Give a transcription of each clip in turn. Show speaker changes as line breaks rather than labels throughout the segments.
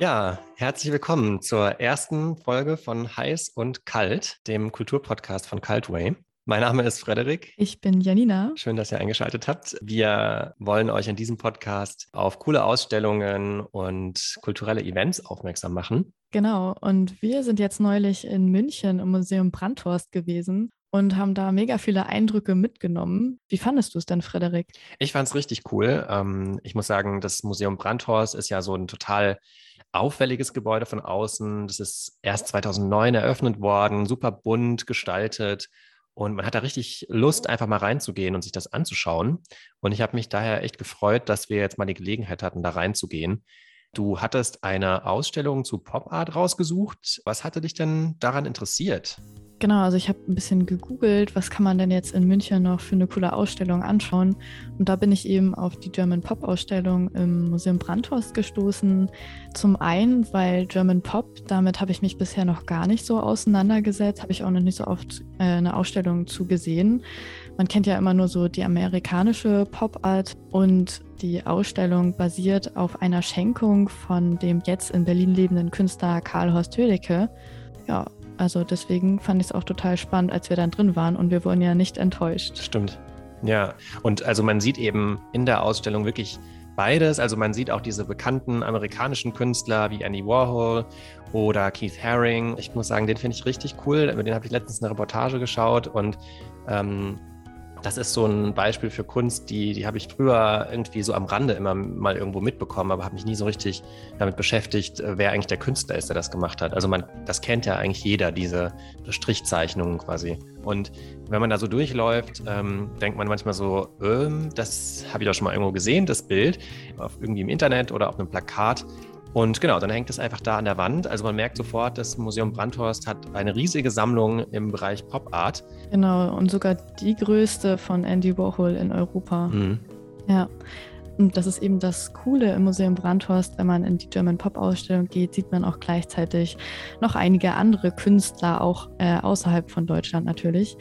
Ja, herzlich willkommen zur ersten Folge von Heiß und Kalt, dem Kulturpodcast von Cultway. Mein Name ist Frederik.
Ich bin Janina.
Schön, dass ihr eingeschaltet habt. Wir wollen euch in diesem Podcast auf coole Ausstellungen und kulturelle Events aufmerksam machen.
Genau. Und wir sind jetzt neulich in München im Museum Brandhorst gewesen und haben da mega viele Eindrücke mitgenommen. Wie fandest du es denn, Frederik?
Ich fand es richtig cool. Ähm, ich muss sagen, das Museum Brandhorst ist ja so ein total auffälliges Gebäude von außen. Das ist erst 2009 eröffnet worden, super bunt gestaltet. Und man hat da richtig Lust, einfach mal reinzugehen und sich das anzuschauen. Und ich habe mich daher echt gefreut, dass wir jetzt mal die Gelegenheit hatten, da reinzugehen. Du hattest eine Ausstellung zu Pop Art rausgesucht. Was hatte dich denn daran interessiert?
Genau, also ich habe ein bisschen gegoogelt, was kann man denn jetzt in München noch für eine coole Ausstellung anschauen. Und da bin ich eben auf die German Pop Ausstellung im Museum Brandhorst gestoßen. Zum einen, weil German Pop, damit habe ich mich bisher noch gar nicht so auseinandergesetzt, habe ich auch noch nicht so oft äh, eine Ausstellung zu gesehen. Man kennt ja immer nur so die amerikanische Pop Art und die Ausstellung basiert auf einer Schenkung von dem jetzt in Berlin lebenden Künstler Karl Horst Hödecke. Ja, also deswegen fand ich es auch total spannend, als wir dann drin waren und wir wurden ja nicht enttäuscht.
Stimmt. Ja, und also man sieht eben in der Ausstellung wirklich beides. Also man sieht auch diese bekannten amerikanischen Künstler wie Andy Warhol oder Keith Haring. Ich muss sagen, den finde ich richtig cool. Über den habe ich letztens eine Reportage geschaut und ähm, das ist so ein Beispiel für Kunst, die, die habe ich früher irgendwie so am Rande immer mal irgendwo mitbekommen, aber habe mich nie so richtig damit beschäftigt, äh, wer eigentlich der Künstler ist, der das gemacht hat. Also man, das kennt ja eigentlich jeder, diese Strichzeichnungen quasi. Und wenn man da so durchläuft, ähm, denkt man manchmal so, ähm, das habe ich doch schon mal irgendwo gesehen, das Bild, auf irgendwie im Internet oder auf einem Plakat. Und genau, dann hängt es einfach da an der Wand. Also man merkt sofort, das Museum Brandhorst hat eine riesige Sammlung im Bereich Pop Art.
Genau, und sogar die größte von Andy Warhol in Europa. Mhm. Ja. Und das ist eben das Coole im Museum Brandhorst. Wenn man in die German Pop Ausstellung geht, sieht man auch gleichzeitig noch einige andere Künstler, auch äh, außerhalb von Deutschland natürlich.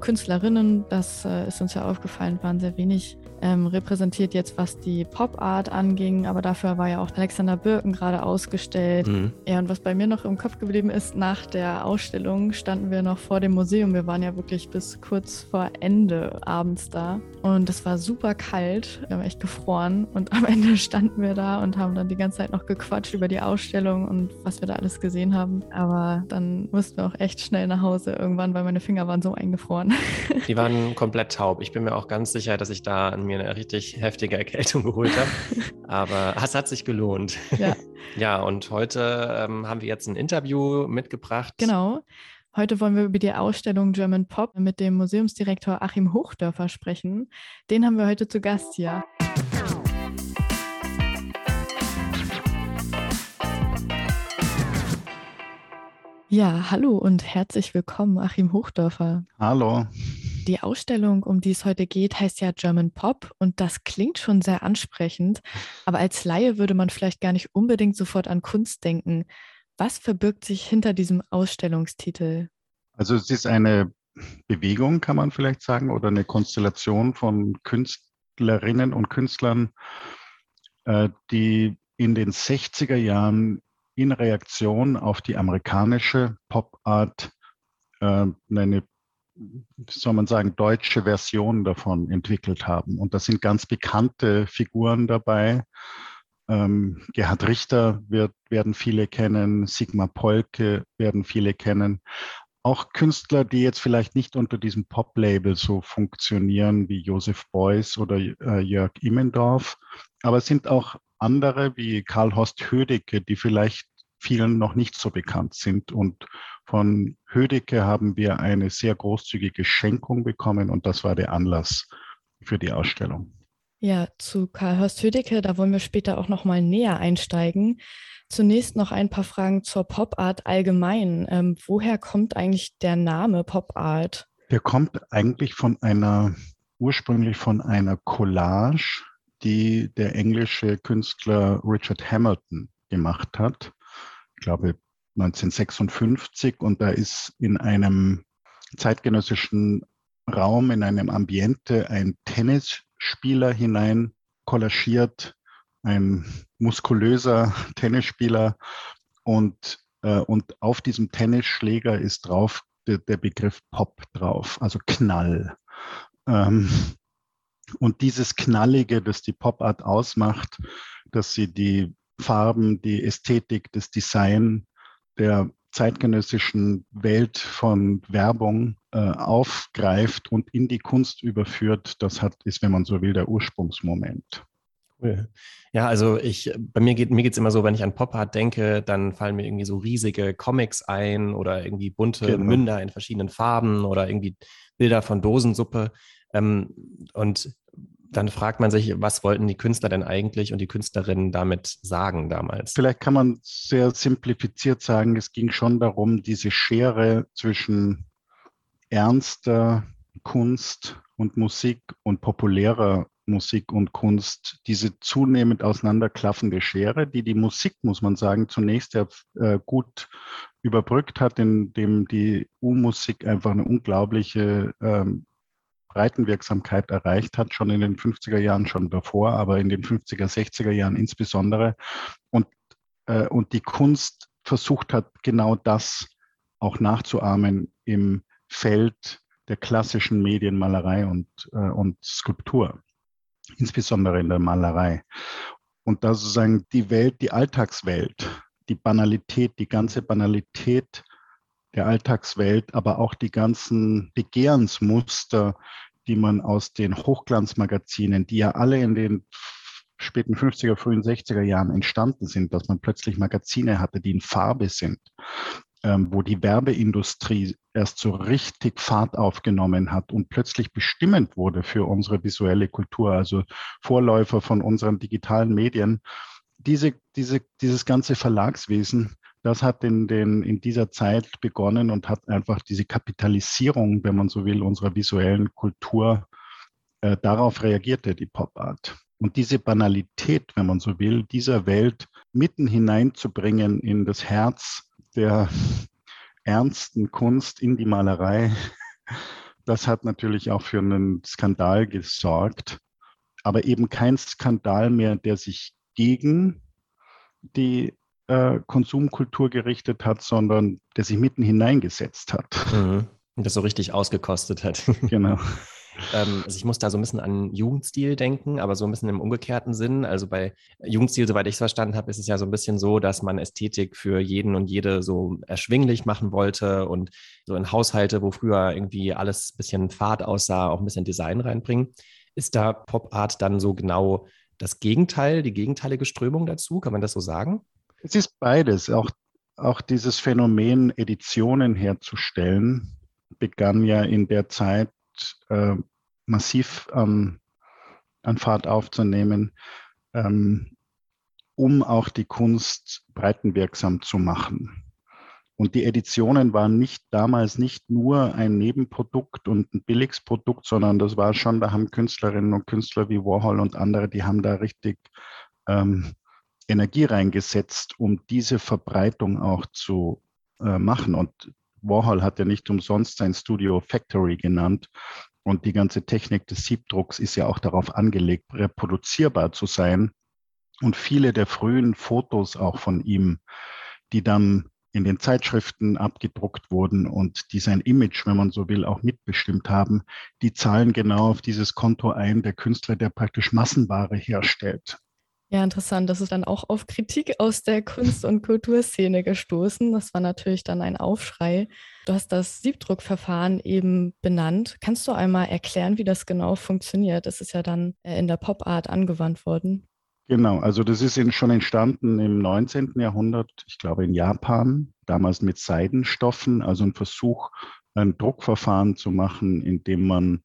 Künstlerinnen, das äh, ist uns ja aufgefallen, waren sehr wenig ähm, repräsentiert jetzt, was die Pop-Art anging, aber dafür war ja auch Alexander Birken gerade ausgestellt. Mhm. Ja, und was bei mir noch im Kopf geblieben ist, nach der Ausstellung standen wir noch vor dem Museum. Wir waren ja wirklich bis kurz vor Ende abends da und es war super kalt. Wir haben echt gefroren und am Ende standen wir da und haben dann die ganze Zeit noch gequatscht über die Ausstellung und was wir da alles gesehen haben. Aber dann mussten wir auch echt schnell nach Hause irgendwann, weil meine Finger waren so eingefroren.
Die waren komplett taub. Ich bin mir auch ganz sicher, dass ich da an mir eine richtig heftige Erkältung geholt habe. Aber es hat sich gelohnt. Ja, ja und heute ähm, haben wir jetzt ein Interview mitgebracht.
Genau. Heute wollen wir über die Ausstellung German Pop mit dem Museumsdirektor Achim Hochdörfer sprechen. Den haben wir heute zu Gast hier. Ja, hallo und herzlich willkommen, Achim Hochdörfer.
Hallo.
Die Ausstellung, um die es heute geht, heißt ja German Pop und das klingt schon sehr ansprechend, aber als Laie würde man vielleicht gar nicht unbedingt sofort an Kunst denken. Was verbirgt sich hinter diesem Ausstellungstitel?
Also es ist eine Bewegung, kann man vielleicht sagen, oder eine Konstellation von Künstlerinnen und Künstlern, äh, die in den 60er Jahren in Reaktion auf die amerikanische Pop-Art äh, eine wie soll man sagen, deutsche Version davon entwickelt haben. Und da sind ganz bekannte Figuren dabei. Ähm, Gerhard Richter wird, werden viele kennen, Sigmar Polke werden viele kennen. Auch Künstler, die jetzt vielleicht nicht unter diesem Pop-Label so funktionieren wie Josef Beuys oder äh, Jörg Immendorf. Aber es sind auch andere wie Karl Horst Hödecke, die vielleicht vielen noch nicht so bekannt sind und von Hödecke haben wir eine sehr großzügige Schenkung bekommen und das war der Anlass für die Ausstellung.
Ja, zu Karl Horst Hödecke, da wollen wir später auch noch mal näher einsteigen. Zunächst noch ein paar Fragen zur Pop Art allgemein. Ähm, woher kommt eigentlich der Name Pop Art?
Der kommt eigentlich von einer, ursprünglich von einer Collage, die der englische Künstler Richard Hamilton gemacht hat. Glaube, 1956 und da ist in einem zeitgenössischen Raum, in einem Ambiente ein Tennisspieler hinein kollagiert ein muskulöser Tennisspieler und, äh, und auf diesem Tennisschläger ist drauf der, der Begriff Pop drauf, also Knall. Ähm, und dieses Knallige, das die Pop-Art ausmacht, dass sie die Farben, die Ästhetik, das Design der zeitgenössischen Welt von Werbung äh, aufgreift und in die Kunst überführt, das hat, ist, wenn man so will, der Ursprungsmoment.
Cool. Ja, also ich, bei mir geht mir geht's immer so, wenn ich an Pop Art denke, dann fallen mir irgendwie so riesige Comics ein oder irgendwie bunte genau. Münder in verschiedenen Farben oder irgendwie Bilder von Dosensuppe. Ähm, und dann fragt man sich, was wollten die Künstler denn eigentlich und die Künstlerinnen damit sagen damals?
Vielleicht kann man sehr simplifiziert sagen, es ging schon darum, diese Schere zwischen ernster Kunst und Musik und populärer Musik und Kunst, diese zunehmend auseinanderklaffende Schere, die die Musik, muss man sagen, zunächst ja äh, gut überbrückt hat, indem die U-Musik einfach eine unglaubliche ähm, Breitenwirksamkeit erreicht hat, schon in den 50er Jahren, schon davor, aber in den 50er, 60er Jahren insbesondere. Und, äh, und die Kunst versucht hat, genau das auch nachzuahmen im Feld der klassischen Medienmalerei und, äh, und Skulptur, insbesondere in der Malerei. Und da sozusagen die Welt, die Alltagswelt, die Banalität, die ganze Banalität der Alltagswelt, aber auch die ganzen Begehrensmuster, die man aus den Hochglanzmagazinen, die ja alle in den späten 50er, frühen 60er Jahren entstanden sind, dass man plötzlich Magazine hatte, die in Farbe sind, ähm, wo die Werbeindustrie erst so richtig Fahrt aufgenommen hat und plötzlich bestimmend wurde für unsere visuelle Kultur, also Vorläufer von unseren digitalen Medien. Diese, diese, dieses ganze Verlagswesen das hat in, den, in dieser Zeit begonnen und hat einfach diese Kapitalisierung, wenn man so will, unserer visuellen Kultur, äh, darauf reagierte die Pop Art. Und diese Banalität, wenn man so will, dieser Welt mitten hineinzubringen in das Herz der ernsten Kunst, in die Malerei, das hat natürlich auch für einen Skandal gesorgt. Aber eben kein Skandal mehr, der sich gegen die äh, Konsumkultur gerichtet hat, sondern der sich mitten hineingesetzt hat.
Mhm. Und das so richtig ausgekostet hat.
Genau.
ähm, also ich muss da so ein bisschen an Jugendstil denken, aber so ein bisschen im umgekehrten Sinn. Also bei Jugendstil, soweit ich es verstanden habe, ist es ja so ein bisschen so, dass man Ästhetik für jeden und jede so erschwinglich machen wollte und so in Haushalte, wo früher irgendwie alles ein bisschen Fahrt aussah, auch ein bisschen Design reinbringen. Ist da Pop Art dann so genau das Gegenteil, die gegenteilige Strömung dazu? Kann man das so sagen?
Es ist beides. Auch, auch dieses Phänomen, Editionen herzustellen, begann ja in der Zeit äh, massiv ähm, an Fahrt aufzunehmen, ähm, um auch die Kunst breitenwirksam zu machen. Und die Editionen waren nicht damals nicht nur ein Nebenprodukt und ein Billigsprodukt, sondern das war schon, da haben Künstlerinnen und Künstler wie Warhol und andere, die haben da richtig ähm, Energie reingesetzt, um diese Verbreitung auch zu äh, machen. Und Warhol hat ja nicht umsonst sein Studio Factory genannt. Und die ganze Technik des Siebdrucks ist ja auch darauf angelegt, reproduzierbar zu sein. Und viele der frühen Fotos auch von ihm, die dann in den Zeitschriften abgedruckt wurden und die sein Image, wenn man so will, auch mitbestimmt haben, die zahlen genau auf dieses Konto ein, der Künstler, der praktisch Massenware herstellt.
Ja, interessant. Das ist dann auch auf Kritik aus der Kunst- und Kulturszene gestoßen. Das war natürlich dann ein Aufschrei. Du hast das Siebdruckverfahren eben benannt. Kannst du einmal erklären, wie das genau funktioniert? Das ist ja dann äh, in der Pop-Art angewandt worden.
Genau, also das ist schon entstanden im 19. Jahrhundert, ich glaube in Japan, damals mit Seidenstoffen, also ein Versuch, ein Druckverfahren zu machen, indem man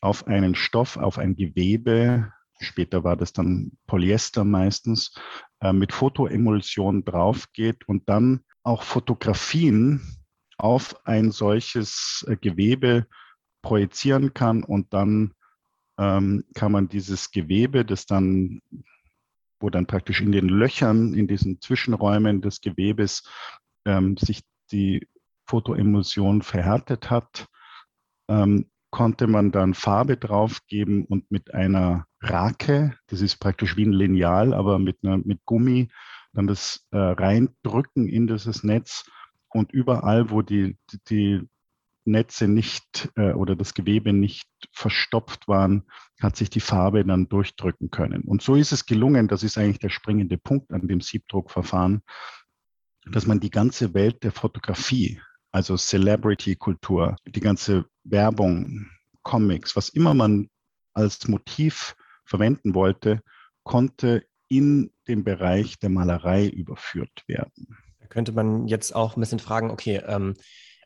auf einen Stoff, auf ein Gewebe später war das dann Polyester meistens, äh, mit Fotoemulsion drauf geht und dann auch Fotografien auf ein solches äh, Gewebe projizieren kann und dann ähm, kann man dieses Gewebe, das dann, wo dann praktisch in den Löchern, in diesen Zwischenräumen des Gewebes ähm, sich die Fotoemulsion verhärtet hat, ähm, konnte man dann Farbe draufgeben und mit einer Rake, das ist praktisch wie ein Lineal, aber mit, einer, mit Gummi, dann das äh, reindrücken in dieses Netz und überall, wo die, die Netze nicht äh, oder das Gewebe nicht verstopft waren, hat sich die Farbe dann durchdrücken können. Und so ist es gelungen, das ist eigentlich der springende Punkt an dem Siebdruckverfahren, dass man die ganze Welt der Fotografie, also Celebrity-Kultur, die ganze Werbung, Comics, was immer man als Motiv verwenden wollte, konnte in den Bereich der Malerei überführt werden.
Da könnte man jetzt auch ein bisschen fragen, okay, ähm,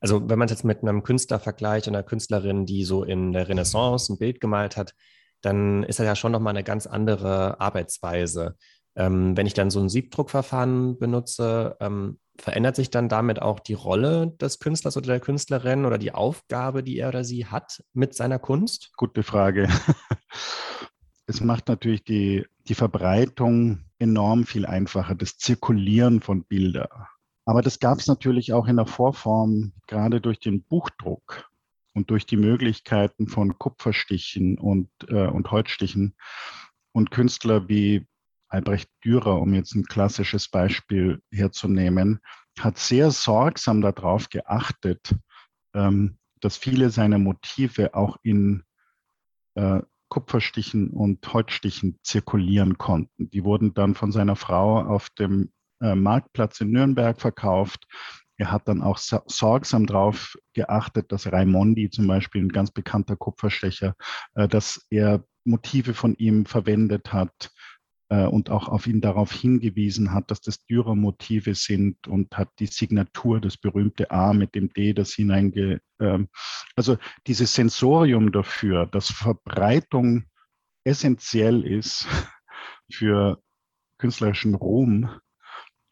also wenn man es jetzt mit einem Künstler vergleicht, einer Künstlerin, die so in der Renaissance ein Bild gemalt hat, dann ist das ja schon nochmal eine ganz andere Arbeitsweise. Ähm, wenn ich dann so ein Siebdruckverfahren benutze, ähm, verändert sich dann damit auch die Rolle des Künstlers oder der Künstlerin oder die Aufgabe, die er oder sie hat mit seiner Kunst?
Gute Frage. Es macht natürlich die, die Verbreitung enorm viel einfacher, das Zirkulieren von Bildern. Aber das gab es natürlich auch in der Vorform, gerade durch den Buchdruck und durch die Möglichkeiten von Kupferstichen und, äh, und Holzstichen. Und Künstler wie Albrecht Dürer, um jetzt ein klassisches Beispiel herzunehmen, hat sehr sorgsam darauf geachtet, ähm, dass viele seiner Motive auch in äh, Kupferstichen und Holzstichen zirkulieren konnten. Die wurden dann von seiner Frau auf dem äh, Marktplatz in Nürnberg verkauft. Er hat dann auch sorgsam darauf geachtet, dass Raimondi zum Beispiel ein ganz bekannter Kupferstecher, äh, dass er Motive von ihm verwendet hat und auch auf ihn darauf hingewiesen hat, dass das Dürer-Motive sind und hat die Signatur, das berühmte A mit dem D, das hineinge... Ähm, also dieses Sensorium dafür, dass Verbreitung essentiell ist für künstlerischen Ruhm,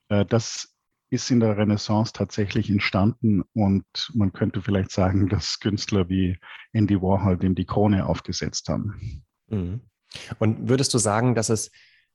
äh, das ist in der Renaissance tatsächlich entstanden und man könnte vielleicht sagen, dass Künstler wie Andy Warhol dem die Krone aufgesetzt haben.
Mhm. Und würdest du sagen, dass es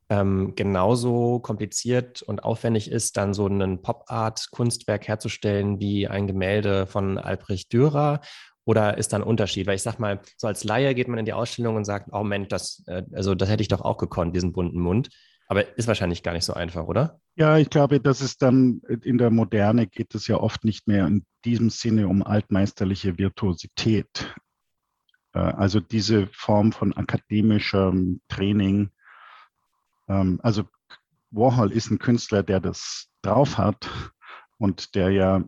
ähm, genauso kompliziert und aufwendig ist, dann so ein Pop-Art-Kunstwerk herzustellen wie ein Gemälde von Albrecht Dürer? Oder ist da ein Unterschied? Weil ich sag mal, so als Laie geht man in die Ausstellung und sagt, oh Moment, das, äh, also das hätte ich doch auch gekonnt, diesen bunten Mund. Aber ist wahrscheinlich gar nicht so einfach, oder?
Ja, ich glaube, dass es dann in der Moderne geht es ja oft nicht mehr in diesem Sinne um altmeisterliche Virtuosität. Äh, also diese Form von akademischem Training. Ähm, also Warhol ist ein Künstler, der das drauf hat und der ja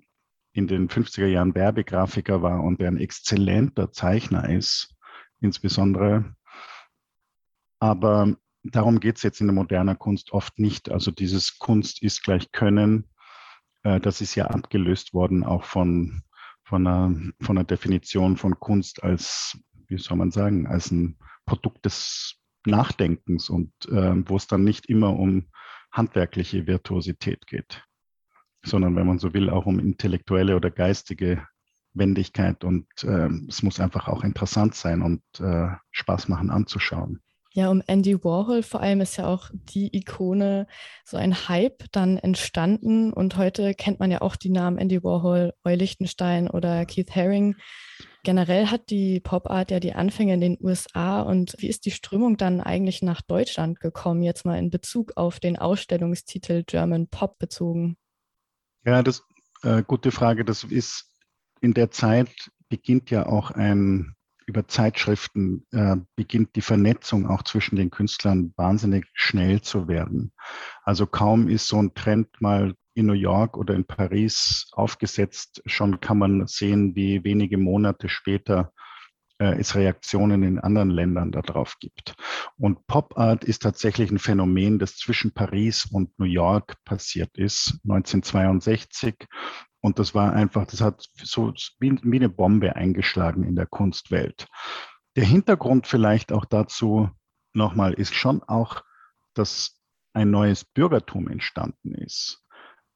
in den 50er Jahren Werbegrafiker war und der ein exzellenter Zeichner ist, insbesondere. Aber darum geht es jetzt in der modernen Kunst oft nicht. Also dieses Kunst ist gleich Können, äh, das ist ja abgelöst worden auch von, von, einer, von einer Definition von Kunst als, wie soll man sagen, als ein Produkt des Nachdenkens und äh, wo es dann nicht immer um handwerkliche Virtuosität geht, sondern wenn man so will, auch um intellektuelle oder geistige Wendigkeit und äh, es muss einfach auch interessant sein und äh, Spaß machen anzuschauen.
Ja, um Andy Warhol vor allem ist ja auch die Ikone, so ein Hype dann entstanden. Und heute kennt man ja auch die Namen Andy Warhol, Roy Lichtenstein oder Keith Haring. Generell hat die Pop Art ja die Anfänge in den USA. Und wie ist die Strömung dann eigentlich nach Deutschland gekommen, jetzt mal in Bezug auf den Ausstellungstitel German Pop bezogen?
Ja, das äh, gute Frage. Das ist in der Zeit beginnt ja auch ein über Zeitschriften äh, beginnt die Vernetzung auch zwischen den Künstlern wahnsinnig schnell zu werden. Also kaum ist so ein Trend mal in New York oder in Paris aufgesetzt, schon kann man sehen, wie wenige Monate später äh, es Reaktionen in anderen Ländern darauf gibt. Und Pop Art ist tatsächlich ein Phänomen, das zwischen Paris und New York passiert ist, 1962. Und das war einfach, das hat so wie, wie eine Bombe eingeschlagen in der Kunstwelt. Der Hintergrund vielleicht auch dazu nochmal ist schon auch, dass ein neues Bürgertum entstanden ist.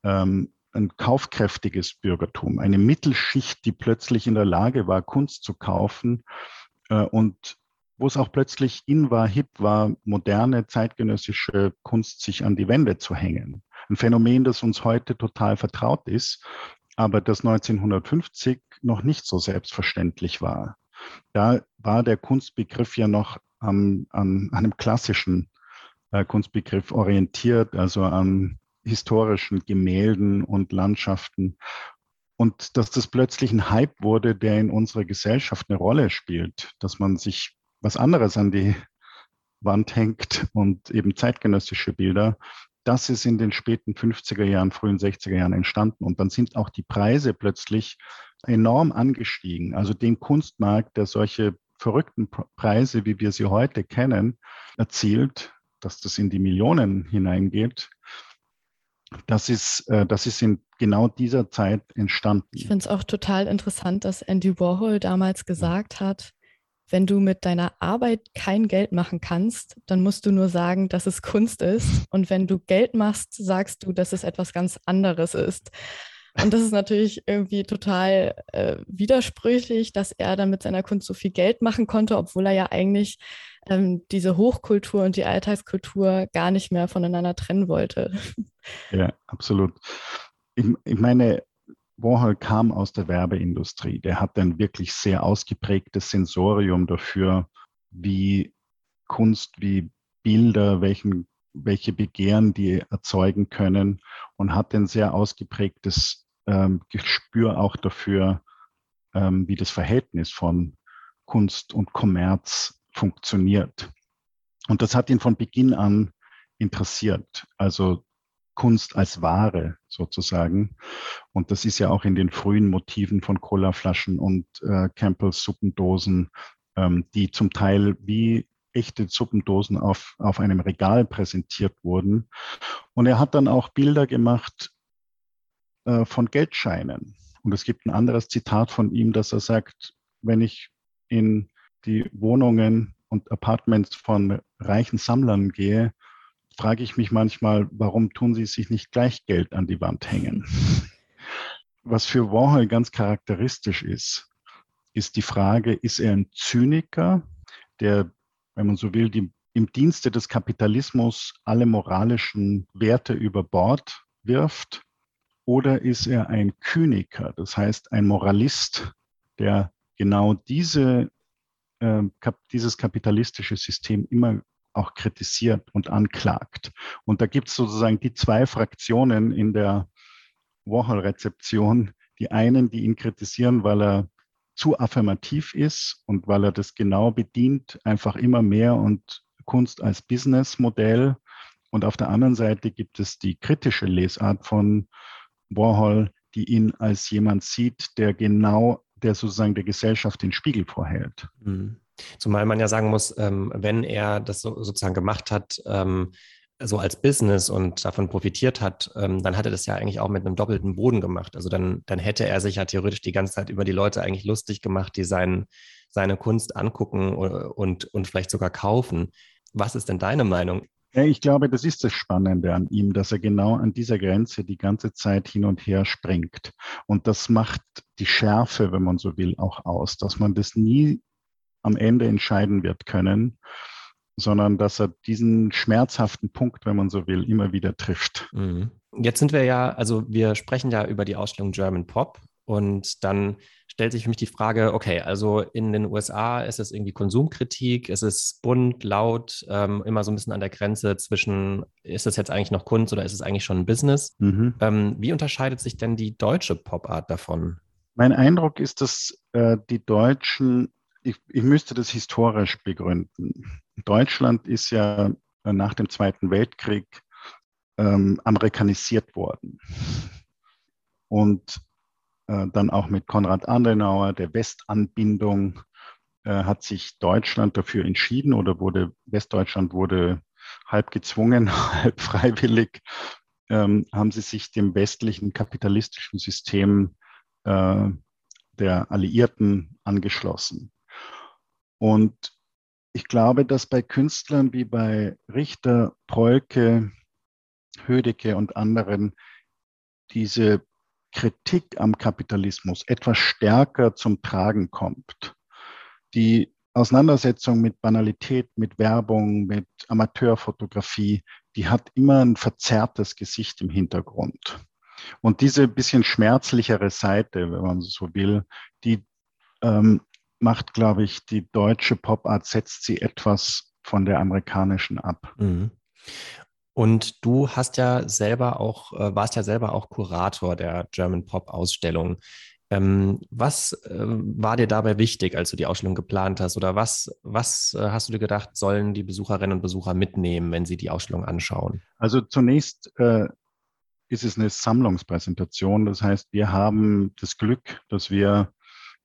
Ähm, ein kaufkräftiges Bürgertum, eine Mittelschicht, die plötzlich in der Lage war, Kunst zu kaufen äh, und wo es auch plötzlich in war, hip war, moderne zeitgenössische Kunst sich an die Wände zu hängen. Ein Phänomen, das uns heute total vertraut ist, aber das 1950 noch nicht so selbstverständlich war. Da war der Kunstbegriff ja noch an, an einem klassischen äh, Kunstbegriff orientiert, also an historischen Gemälden und Landschaften. Und dass das plötzlich ein Hype wurde, der in unserer Gesellschaft eine Rolle spielt, dass man sich was anderes an die Wand hängt und eben zeitgenössische Bilder, das ist in den späten 50er Jahren, frühen 60er Jahren entstanden. Und dann sind auch die Preise plötzlich enorm angestiegen. Also den Kunstmarkt, der solche verrückten Preise, wie wir sie heute kennen, erzielt, dass das in die Millionen hineingeht, das ist, äh, das ist in genau dieser Zeit entstanden.
Ich finde es auch total interessant, dass Andy Warhol damals gesagt hat, wenn du mit deiner Arbeit kein Geld machen kannst, dann musst du nur sagen, dass es Kunst ist. Und wenn du Geld machst, sagst du, dass es etwas ganz anderes ist. Und das ist natürlich irgendwie total äh, widersprüchlich, dass er dann mit seiner Kunst so viel Geld machen konnte, obwohl er ja eigentlich ähm, diese Hochkultur und die Alltagskultur gar nicht mehr voneinander trennen wollte.
Ja, absolut. Ich, ich meine, Warhol kam aus der Werbeindustrie. Der hat ein wirklich sehr ausgeprägtes Sensorium dafür, wie Kunst, wie Bilder, welchen, welche Begehren die erzeugen können und hat ein sehr ausgeprägtes ähm, Gespür auch dafür, ähm, wie das Verhältnis von Kunst und Kommerz funktioniert. Und das hat ihn von Beginn an interessiert. Also Kunst als Ware sozusagen. Und das ist ja auch in den frühen Motiven von Colaflaschen und äh, Campbells Suppendosen, ähm, die zum Teil wie echte Suppendosen auf, auf einem Regal präsentiert wurden. Und er hat dann auch Bilder gemacht äh, von Geldscheinen. Und es gibt ein anderes Zitat von ihm, dass er sagt, wenn ich in die Wohnungen und Apartments von reichen Sammlern gehe, frage ich mich manchmal, warum tun sie sich nicht gleich Geld an die Wand hängen? Was für Warhol ganz charakteristisch ist, ist die Frage, ist er ein Zyniker, der, wenn man so will, die, im Dienste des Kapitalismus alle moralischen Werte über Bord wirft? Oder ist er ein Kyniker, das heißt ein Moralist, der genau diese, äh, kap dieses kapitalistische System immer auch kritisiert und anklagt. Und da gibt es sozusagen die zwei Fraktionen in der Warhol-Rezeption. Die einen, die ihn kritisieren, weil er zu affirmativ ist und weil er das genau bedient, einfach immer mehr und Kunst als Businessmodell. Und auf der anderen Seite gibt es die kritische Lesart von Warhol, die ihn als jemand sieht, der genau, der sozusagen der Gesellschaft den Spiegel vorhält. Mhm.
Zumal man ja sagen muss, ähm, wenn er das so, sozusagen gemacht hat, ähm, so als Business und davon profitiert hat, ähm, dann hat er das ja eigentlich auch mit einem doppelten Boden gemacht. Also dann, dann hätte er sich ja theoretisch die ganze Zeit über die Leute eigentlich lustig gemacht, die sein, seine Kunst angucken und, und vielleicht sogar kaufen. Was ist denn deine Meinung?
Ich glaube, das ist das Spannende an ihm, dass er genau an dieser Grenze die ganze Zeit hin und her springt. Und das macht die Schärfe, wenn man so will, auch aus, dass man das nie am Ende entscheiden wird können, sondern dass er diesen schmerzhaften Punkt, wenn man so will, immer wieder trifft.
Mhm. Jetzt sind wir ja, also wir sprechen ja über die Ausstellung German Pop und dann stellt sich für mich die Frage, okay, also in den USA ist es irgendwie Konsumkritik, es ist bunt, laut, ähm, immer so ein bisschen an der Grenze zwischen, ist es jetzt eigentlich noch Kunst oder ist es eigentlich schon ein Business? Mhm. Ähm, wie unterscheidet sich denn die deutsche Pop-Art davon?
Mein Eindruck ist, dass äh, die Deutschen ich, ich müsste das historisch begründen. Deutschland ist ja äh, nach dem Zweiten Weltkrieg ähm, amerikanisiert worden. Und dann auch mit Konrad Adenauer, der Westanbindung, äh, hat sich Deutschland dafür entschieden oder wurde, Westdeutschland wurde halb gezwungen, halb freiwillig, ähm, haben sie sich dem westlichen kapitalistischen System äh, der Alliierten angeschlossen. Und ich glaube, dass bei Künstlern wie bei Richter, Polke, Hödecke und anderen diese Kritik am Kapitalismus etwas stärker zum Tragen kommt. Die Auseinandersetzung mit Banalität, mit Werbung, mit Amateurfotografie, die hat immer ein verzerrtes Gesicht im Hintergrund. Und diese bisschen schmerzlichere Seite, wenn man so will, die ähm, macht, glaube ich, die deutsche Pop-Art, setzt sie etwas von der amerikanischen ab. Mhm.
Und du hast ja selber auch, äh, warst ja selber auch Kurator der German Pop Ausstellung. Ähm, was äh, war dir dabei wichtig, als du die Ausstellung geplant hast? Oder was, was äh, hast du dir gedacht, sollen die Besucherinnen und Besucher mitnehmen, wenn sie die Ausstellung anschauen?
Also zunächst äh, ist es eine Sammlungspräsentation. Das heißt, wir haben das Glück, dass wir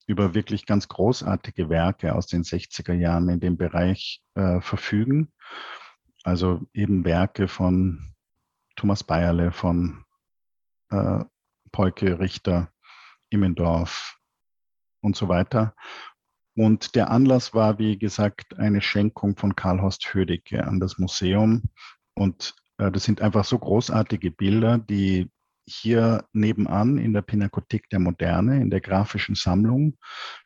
über wirklich ganz großartige Werke aus den 60er Jahren in dem Bereich äh, verfügen. Also eben Werke von Thomas Bayerle, von äh, Polke Richter, Immendorf und so weiter. Und der Anlass war, wie gesagt, eine Schenkung von Karl Horst Hödecke an das Museum. Und äh, das sind einfach so großartige Bilder, die hier nebenan in der Pinakothek der Moderne, in der grafischen Sammlung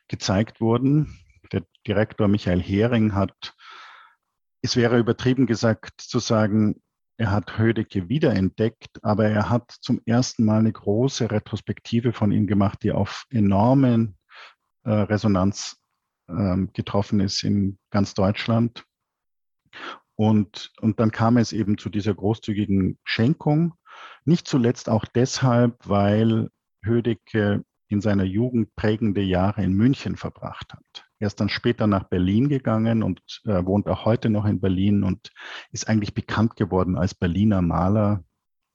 gezeigt wurden. Der Direktor Michael Hering hat, es wäre übertrieben gesagt zu sagen, er hat Hödecke wiederentdeckt, aber er hat zum ersten Mal eine große Retrospektive von ihm gemacht, die auf enormen äh, Resonanz äh, getroffen ist in ganz Deutschland. Und, und dann kam es eben zu dieser großzügigen Schenkung. Nicht zuletzt auch deshalb, weil Hödecke in seiner Jugend prägende Jahre in München verbracht hat. Er ist dann später nach Berlin gegangen und äh, wohnt auch heute noch in Berlin und ist eigentlich bekannt geworden als Berliner Maler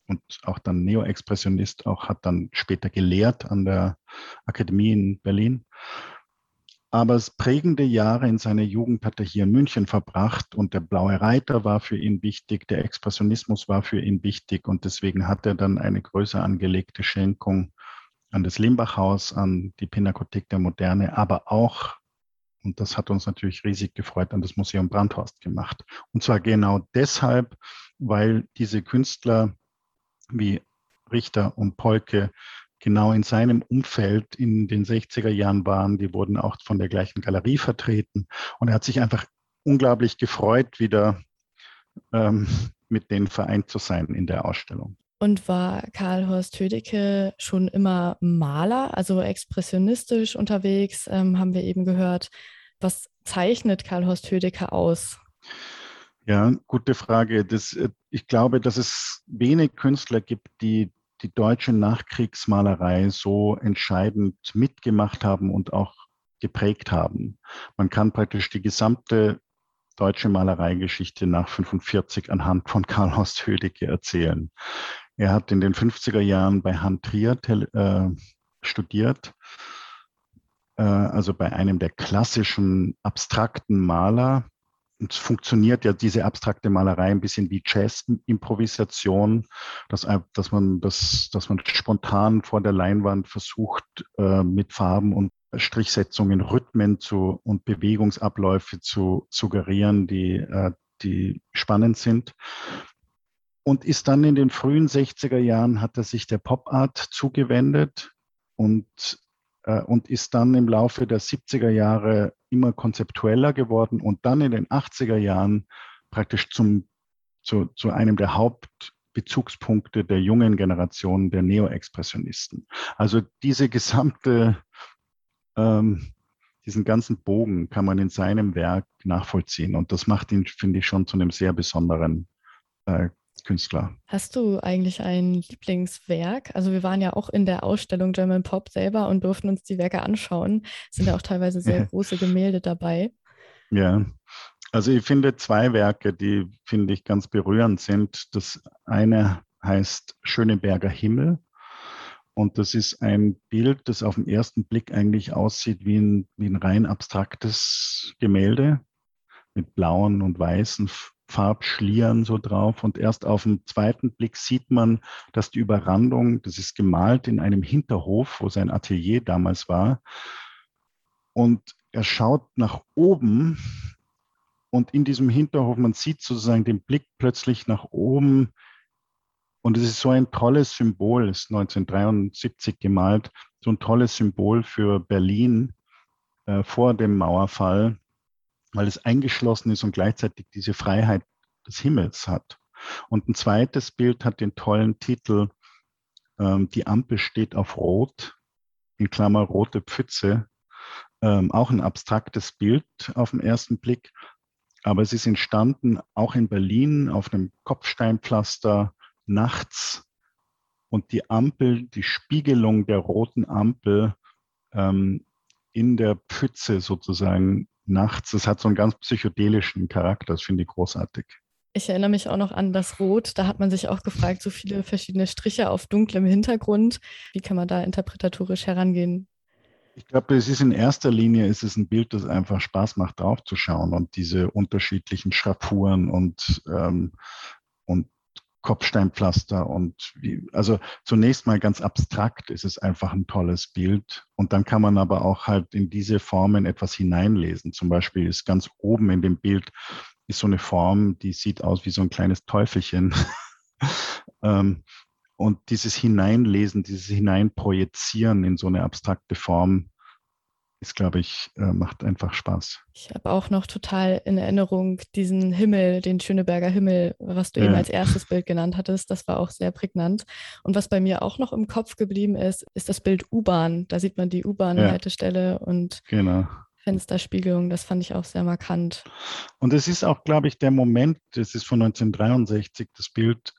und auch dann Neoexpressionist, auch hat dann später gelehrt an der Akademie in Berlin. Aber es prägende Jahre in seiner Jugend hat er hier in München verbracht und der Blaue Reiter war für ihn wichtig, der Expressionismus war für ihn wichtig und deswegen hat er dann eine größer angelegte Schenkung an das Limbach-Haus, an die Pinakothek der Moderne, aber auch und das hat uns natürlich riesig gefreut, an das Museum Brandhorst gemacht. Und zwar genau deshalb, weil diese Künstler wie Richter und Polke genau in seinem Umfeld in den 60er Jahren waren. Die wurden auch von der gleichen Galerie vertreten. Und er hat sich einfach unglaublich gefreut, wieder ähm, mit denen vereint zu sein in der Ausstellung.
Und war Karl Horst Hödecke schon immer Maler, also expressionistisch unterwegs, ähm, haben wir eben gehört. Was zeichnet Karl Horst Hödecke aus?
Ja, gute Frage. Das, äh, ich glaube, dass es wenig Künstler gibt, die die deutsche Nachkriegsmalerei so entscheidend mitgemacht haben und auch geprägt haben. Man kann praktisch die gesamte deutsche Malereigeschichte nach 45 anhand von Karl Horst Hödecke erzählen. Er hat in den 50er Jahren bei Han Trier äh, studiert, also bei einem der klassischen abstrakten Maler. Und es funktioniert ja diese abstrakte Malerei ein bisschen wie Jazz-Improvisation, dass, dass, man das, dass man spontan vor der Leinwand versucht, äh, mit Farben und Strichsetzungen, Rhythmen zu, und Bewegungsabläufe zu suggerieren, die, äh, die spannend sind. Und ist dann in den frühen 60er Jahren, hat er sich der Pop-Art zugewendet und äh, und ist dann im Laufe der 70er Jahre immer konzeptueller geworden und dann in den 80er Jahren praktisch zum, zu, zu einem der Hauptbezugspunkte der jungen Generation der Neo-Expressionisten. Also diese gesamte, ähm, diesen ganzen Bogen kann man in seinem Werk nachvollziehen und das macht ihn, finde ich, schon zu einem sehr besonderen äh, Künstler.
Hast du eigentlich ein Lieblingswerk? Also wir waren ja auch in der Ausstellung German Pop selber und durften uns die Werke anschauen. Es sind ja auch teilweise sehr große Gemälde dabei.
Ja, also ich finde zwei Werke, die finde ich ganz berührend sind. Das eine heißt Schöneberger Himmel. Und das ist ein Bild, das auf den ersten Blick eigentlich aussieht wie ein, wie ein rein abstraktes Gemälde mit blauen und weißen Farbschlieren so drauf. Und erst auf den zweiten Blick sieht man, dass die Überrandung, das ist gemalt in einem Hinterhof, wo sein Atelier damals war. Und er schaut nach oben und in diesem Hinterhof, man sieht sozusagen den Blick plötzlich nach oben. Und es ist so ein tolles Symbol, ist 1973 gemalt, so ein tolles Symbol für Berlin äh, vor dem Mauerfall weil es eingeschlossen ist und gleichzeitig diese Freiheit des Himmels hat. Und ein zweites Bild hat den tollen Titel, ähm, die Ampel steht auf Rot, in Klammer rote Pfütze. ähm, auch ein abstraktes Bild auf den ersten Blick, aber es ist entstanden auch in Berlin auf einem Kopfsteinpflaster nachts und die Ampel, die Spiegelung der roten Ampel ähm, in der Pfütze sozusagen nachts, das hat so einen ganz psychedelischen Charakter, das finde ich großartig.
Ich erinnere mich auch noch an das Rot. Da hat man sich auch gefragt, so viele verschiedene Striche auf dunklem Hintergrund. Wie kann man da interpretatorisch herangehen?
Ich glaube, es ist in erster Linie ist es ein Bild, das einfach Spaß macht, draufzuschauen und diese unterschiedlichen Schraffuren und, ähm, und Kopfsteinpflaster und wie, also zunächst mal ganz abstrakt ist es einfach ein tolles Bild und dann kann man aber auch halt in diese Formen etwas hineinlesen. Zum Beispiel ist ganz oben in dem Bild ist so eine Form, die sieht aus wie so ein kleines Teufelchen. ähm, und dieses Hineinlesen, dieses Hineinprojizieren in so eine abstrakte Form, ist, glaube ich, äh, macht einfach Spaß.
Ich habe auch noch total in Erinnerung diesen Himmel, den Schöneberger Himmel, was du ja. eben als erstes Bild genannt hattest. Das war auch sehr prägnant. Und was bei mir auch noch im Kopf geblieben ist, ist das Bild U-Bahn. Da sieht man die U-Bahn-Haltestelle ja. und genau. Fensterspiegelung. Das fand ich auch sehr markant.
Und es ist auch, glaube ich, der Moment, das ist von 1963, das Bild,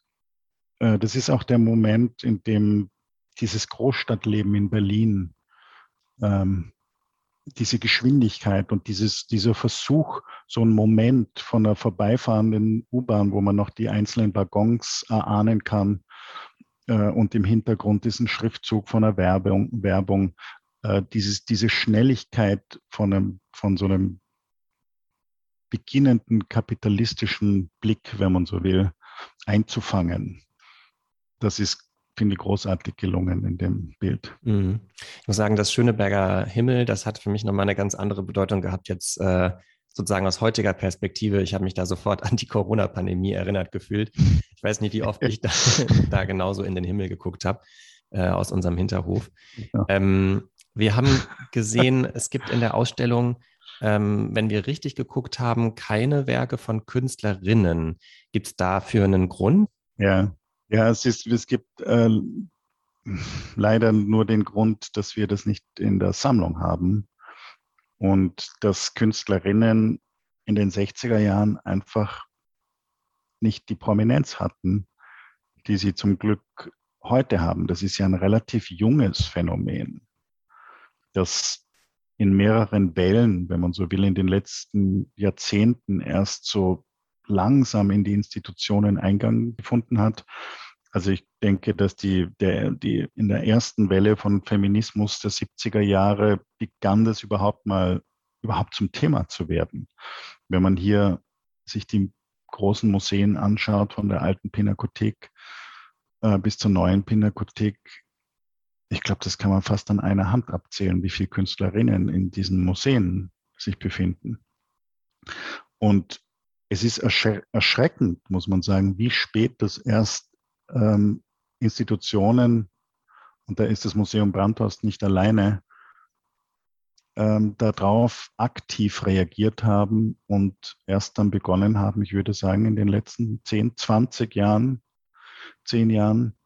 äh, das ist auch der Moment, in dem dieses Großstadtleben in Berlin, ähm, diese Geschwindigkeit und dieses, dieser Versuch, so ein Moment von einer vorbeifahrenden U-Bahn, wo man noch die einzelnen Waggons erahnen kann, äh, und im Hintergrund ein Schriftzug von einer Werbung, Werbung äh, dieses, diese Schnelligkeit von, einem, von so einem beginnenden kapitalistischen Blick, wenn man so will, einzufangen. Das ist, finde ich, großartig gelungen in dem Bild.
Mhm. Ich muss sagen, das Schöneberger Himmel, das hat für mich nochmal eine ganz andere Bedeutung gehabt, jetzt äh, sozusagen aus heutiger Perspektive. Ich habe mich da sofort an die Corona-Pandemie erinnert gefühlt. Ich weiß nicht, wie oft ich da, da genauso in den Himmel geguckt habe. Äh, aus unserem Hinterhof. Ja. Ähm, wir haben gesehen, es gibt in der Ausstellung, ähm, wenn wir richtig geguckt haben, keine Werke von Künstlerinnen. Gibt es dafür einen Grund?
Ja, ja es, ist, es gibt äh, leider nur den Grund, dass wir das nicht in der Sammlung haben und dass Künstlerinnen in den 60er Jahren einfach nicht die Prominenz hatten, die sie zum Glück heute haben. Das ist ja ein relativ junges Phänomen das in mehreren Wellen, wenn man so will, in den letzten Jahrzehnten erst so langsam in die Institutionen Eingang gefunden hat. Also ich denke, dass die, der, die in der ersten Welle von Feminismus der 70er Jahre begann das überhaupt mal überhaupt zum Thema zu werden. Wenn man hier sich die großen Museen anschaut, von der alten Pinakothek äh, bis zur neuen Pinakothek, ich glaube, das kann man fast an einer Hand abzählen, wie viele Künstlerinnen in diesen Museen sich befinden. Und es ist erschreckend, muss man sagen, wie spät das erst ähm, Institutionen, und da ist das Museum Brandhorst nicht alleine, ähm, darauf aktiv reagiert haben und erst dann begonnen haben, ich würde sagen, in den letzten 10, 20 Jahren, 10 Jahren,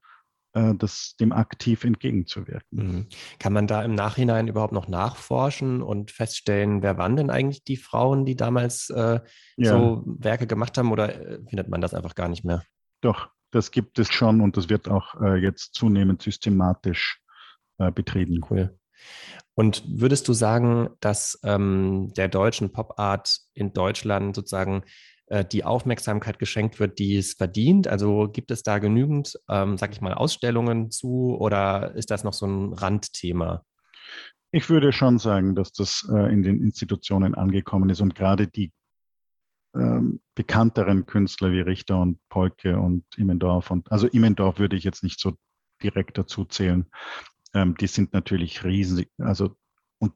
das, dem aktiv entgegenzuwirken. Mhm.
Kann man da im Nachhinein überhaupt noch nachforschen und feststellen, wer waren denn eigentlich die Frauen, die damals äh, ja. so Werke gemacht haben oder äh, findet man das einfach gar nicht mehr?
Doch, das gibt es schon und das wird auch äh, jetzt zunehmend systematisch äh, betrieben.
Cool. Und würdest du sagen, dass ähm, der deutschen Pop Art in Deutschland sozusagen äh, die Aufmerksamkeit geschenkt wird, die es verdient? Also gibt es da genügend, ähm, sag ich mal, Ausstellungen zu oder ist das noch so ein Randthema?
Ich würde schon sagen, dass das äh, in den Institutionen angekommen ist und gerade die ähm, bekannteren Künstler wie Richter und Polke und Immendorf und also Immendorf würde ich jetzt nicht so direkt dazu zählen. Ähm, die sind natürlich riesig, also und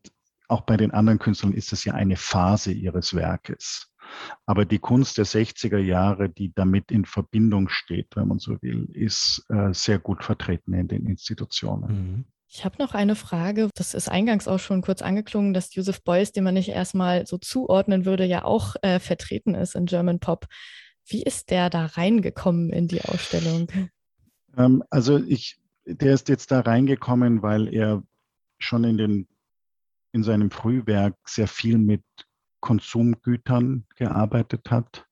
auch bei den anderen Künstlern ist es ja eine Phase ihres Werkes. Aber die Kunst der 60er Jahre, die damit in Verbindung steht, wenn man so will, ist äh, sehr gut vertreten in den Institutionen. Mhm.
Ich habe noch eine Frage. Das ist eingangs auch schon kurz angeklungen, dass Joseph Beuys, den man nicht erstmal so zuordnen würde, ja auch äh, vertreten ist in German Pop. Wie ist der da reingekommen in die Ausstellung?
Ähm, also ich, der ist jetzt da reingekommen, weil er schon in den in seinem Frühwerk sehr viel mit Konsumgütern gearbeitet hat.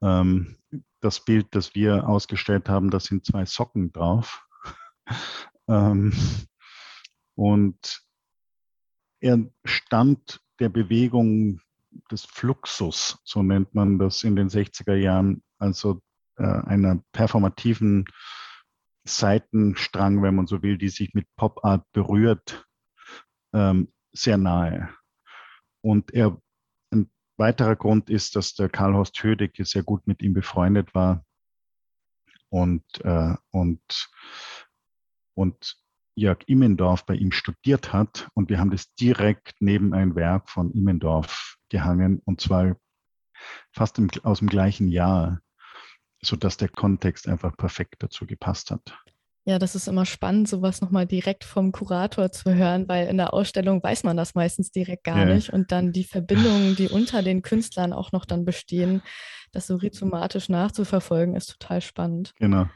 Ähm, das Bild, das wir ausgestellt haben, da sind zwei Socken drauf. ähm, und er stand der Bewegung des Fluxus, so nennt man das in den 60er Jahren, also äh, einer performativen Seitenstrang, wenn man so will, die sich mit Pop Art berührt, ähm, sehr nahe. Und er, weiterer Grund ist, dass der Karl-Horst Hödecke sehr gut mit ihm befreundet war und, äh, und, und Jörg Immendorf bei ihm studiert hat. Und wir haben das direkt neben ein Werk von Immendorf gehangen, und zwar fast im, aus dem gleichen Jahr, sodass der Kontext einfach perfekt dazu gepasst hat.
Ja, das ist immer spannend, sowas nochmal direkt vom Kurator zu hören, weil in der Ausstellung weiß man das meistens direkt gar ja. nicht. Und dann die Verbindungen, die unter den Künstlern auch noch dann bestehen, das so rhizomatisch nachzuverfolgen, ist total spannend.
Genau.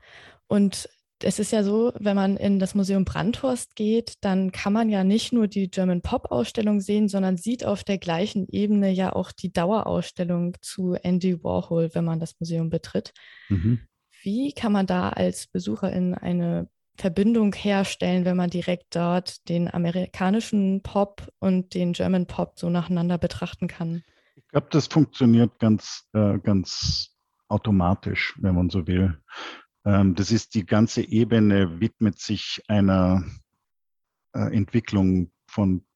Und es ist ja so, wenn man in das Museum Brandhorst geht, dann kann man ja nicht nur die German Pop Ausstellung sehen, sondern sieht auf der gleichen Ebene ja auch die Dauerausstellung zu Andy Warhol, wenn man das Museum betritt. Mhm. Wie kann man da als Besucherin eine Verbindung herstellen, wenn man direkt dort den amerikanischen Pop und den German Pop so nacheinander betrachten kann?
Ich glaube, das funktioniert ganz, äh, ganz automatisch, wenn man so will. Ähm, das ist die ganze Ebene, widmet sich einer äh, Entwicklung von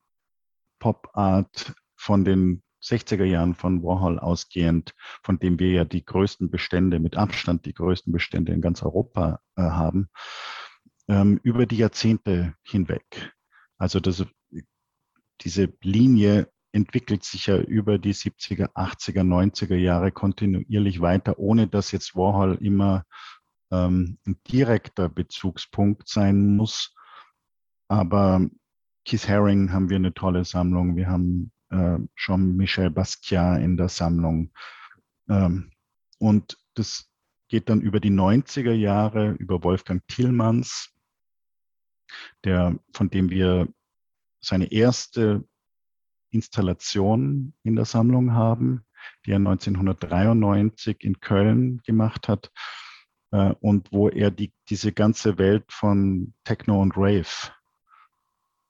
Pop Art von den 60er Jahren von Warhol ausgehend, von dem wir ja die größten Bestände, mit Abstand die größten Bestände in ganz Europa äh, haben, ähm, über die Jahrzehnte hinweg. Also das, diese Linie entwickelt sich ja über die 70er, 80er, 90er Jahre kontinuierlich weiter, ohne dass jetzt Warhol immer ähm, ein direkter Bezugspunkt sein muss. Aber Keith Haring haben wir eine tolle Sammlung. Wir haben äh, Jean-Michel Basquiat in der Sammlung. Ähm, und das geht dann über die 90er Jahre, über Wolfgang Tillmanns, der, von dem wir seine erste Installation in der Sammlung haben, die er 1993 in Köln gemacht hat äh, und wo er die, diese ganze Welt von Techno und Rave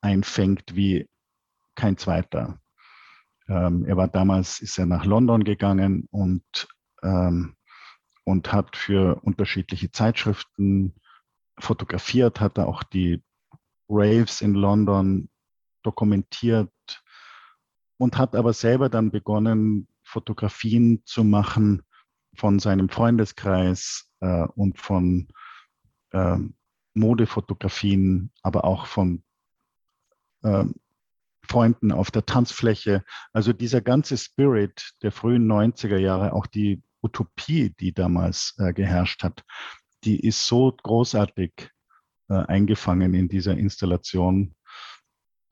einfängt wie kein zweiter. Ähm, er war damals, ist er nach London gegangen und, ähm, und hat für unterschiedliche Zeitschriften fotografiert, hat er auch die Raves in London dokumentiert und hat aber selber dann begonnen, Fotografien zu machen von seinem Freundeskreis äh, und von äh, Modefotografien, aber auch von äh, Freunden auf der Tanzfläche. Also dieser ganze Spirit der frühen 90er Jahre, auch die Utopie, die damals äh, geherrscht hat, die ist so großartig äh, eingefangen in dieser Installation,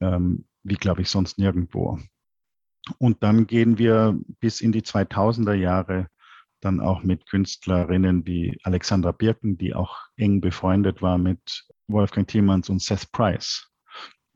ähm, wie, glaube ich, sonst nirgendwo. Und dann gehen wir bis in die 2000er Jahre dann auch mit Künstlerinnen wie Alexandra Birken, die auch eng befreundet war mit Wolfgang Thielmanns und Seth Price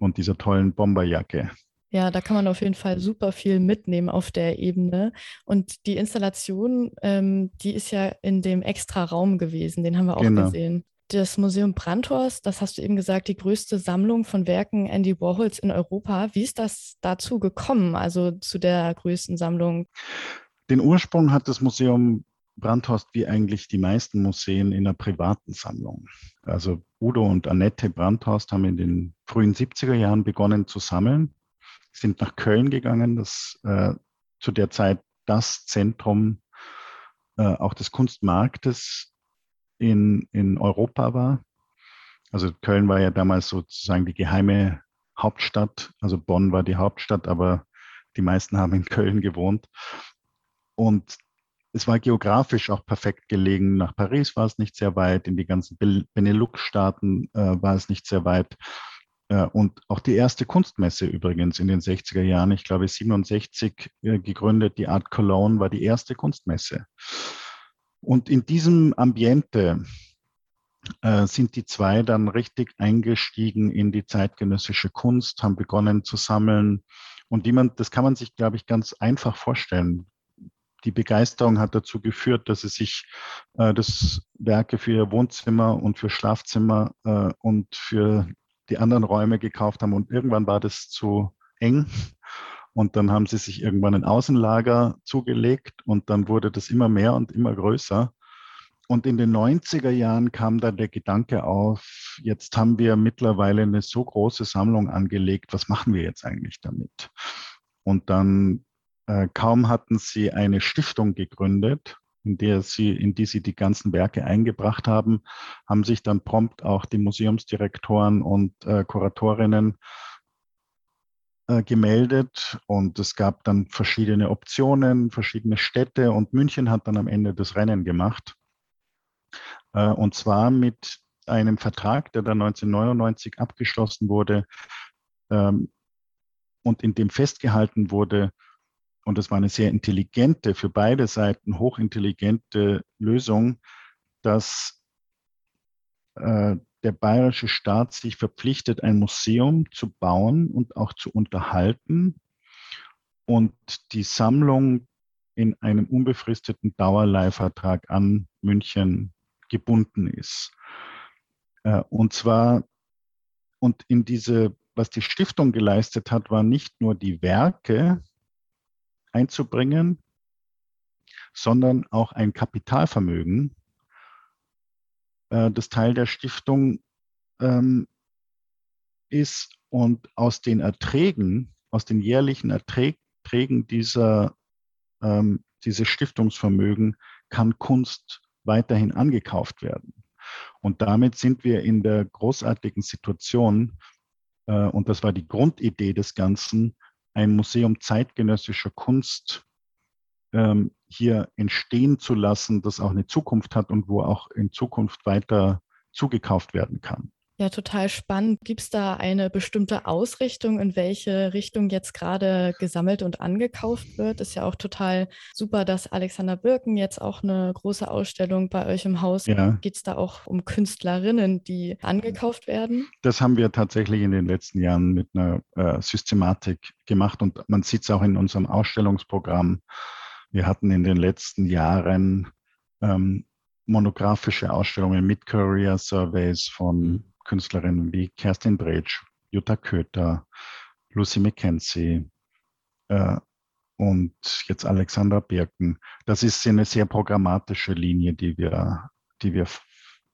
und dieser tollen Bomberjacke.
Ja, da kann man auf jeden Fall super viel mitnehmen auf der Ebene. Und die Installation, ähm, die ist ja in dem extra Raum gewesen, den haben wir auch genau. gesehen. Das Museum Brandhorst, das hast du eben gesagt, die größte Sammlung von Werken Andy Warhols in Europa. Wie ist das dazu gekommen, also zu der größten Sammlung?
Den Ursprung hat das Museum Brandhorst wie eigentlich die meisten Museen in einer privaten Sammlung. Also Udo und Annette Brandhorst haben in den frühen 70er Jahren begonnen zu sammeln, sind nach Köln gegangen, das äh, zu der Zeit das Zentrum äh, auch des Kunstmarktes in, in Europa war. Also Köln war ja damals sozusagen die geheime Hauptstadt. Also Bonn war die Hauptstadt, aber die meisten haben in Köln gewohnt. Und es war geografisch auch perfekt gelegen. Nach Paris war es nicht sehr weit, in die ganzen Benelux-Staaten äh, war es nicht sehr weit. Äh, und auch die erste Kunstmesse übrigens in den 60er Jahren, ich glaube 67 äh, gegründet, die Art Cologne war die erste Kunstmesse. Und in diesem Ambiente äh, sind die zwei dann richtig eingestiegen in die zeitgenössische Kunst, haben begonnen zu sammeln. Und wie man, das kann man sich, glaube ich, ganz einfach vorstellen. Die Begeisterung hat dazu geführt, dass sie sich äh, das Werke für ihr Wohnzimmer und für Schlafzimmer äh, und für die anderen Räume gekauft haben. Und irgendwann war das zu eng. Und dann haben sie sich irgendwann ein Außenlager zugelegt und dann wurde das immer mehr und immer größer. Und in den 90er Jahren kam dann der Gedanke auf, jetzt haben wir mittlerweile eine so große Sammlung angelegt, was machen wir jetzt eigentlich damit? Und dann äh, kaum hatten sie eine Stiftung gegründet, in der sie, in die sie die ganzen Werke eingebracht haben, haben sich dann prompt auch die Museumsdirektoren und äh, Kuratorinnen äh, gemeldet und es gab dann verschiedene Optionen, verschiedene Städte und München hat dann am Ende das Rennen gemacht. Äh, und zwar mit einem Vertrag, der dann 1999 abgeschlossen wurde ähm, und in dem festgehalten wurde, und das war eine sehr intelligente, für beide Seiten hochintelligente Lösung, dass äh, der bayerische Staat sich verpflichtet, ein Museum zu bauen und auch zu unterhalten und die Sammlung in einem unbefristeten Dauerleihvertrag an München gebunden ist. Äh, und zwar, und in diese, was die Stiftung geleistet hat, war nicht nur die Werke einzubringen, sondern auch ein Kapitalvermögen, äh, das Teil der Stiftung ähm, ist und aus den Erträgen, aus den jährlichen Erträgen dieser, ähm, dieses Stiftungsvermögen kann Kunst weiterhin angekauft werden. Und damit sind wir in der großartigen Situation, äh, und das war die Grundidee des Ganzen, ein Museum zeitgenössischer Kunst ähm, hier entstehen zu lassen, das auch eine Zukunft hat und wo auch in Zukunft weiter zugekauft werden kann.
Ja, total spannend. Gibt es da eine bestimmte Ausrichtung, in welche Richtung jetzt gerade gesammelt und angekauft wird? Ist ja auch total super, dass Alexander Birken jetzt auch eine große Ausstellung bei euch im Haus. Ja. Geht es da auch um Künstlerinnen, die angekauft werden?
Das haben wir tatsächlich in den letzten Jahren mit einer äh, Systematik gemacht und man sieht es auch in unserem Ausstellungsprogramm. Wir hatten in den letzten Jahren ähm, monografische Ausstellungen mit Career Surveys von mhm. Künstlerinnen wie Kerstin Bretsch, Jutta Köter, Lucy McKenzie äh, und jetzt Alexandra Birken. Das ist eine sehr programmatische Linie, die wir, die wir